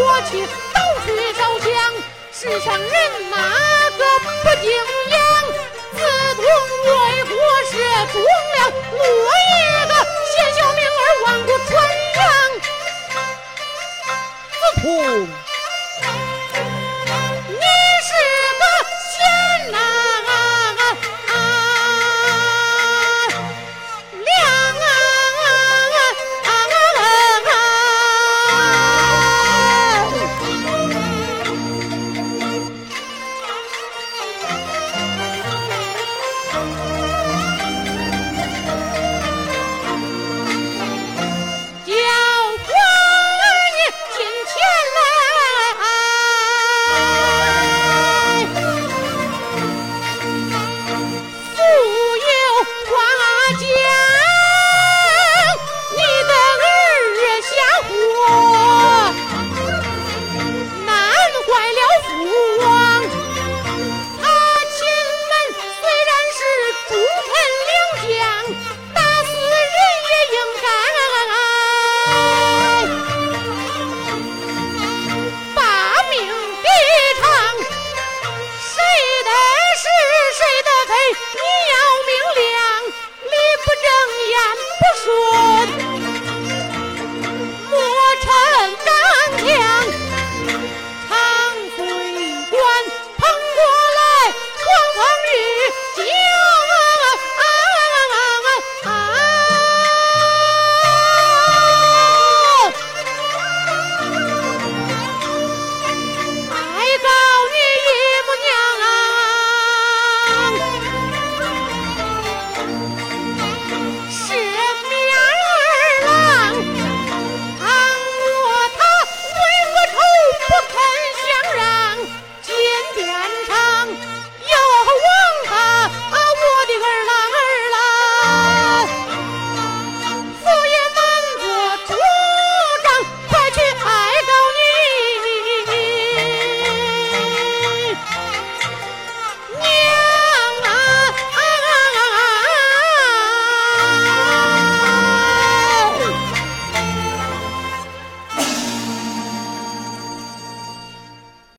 我去都去烧香世上人哪个不敬仰？自从我国射中了洛阳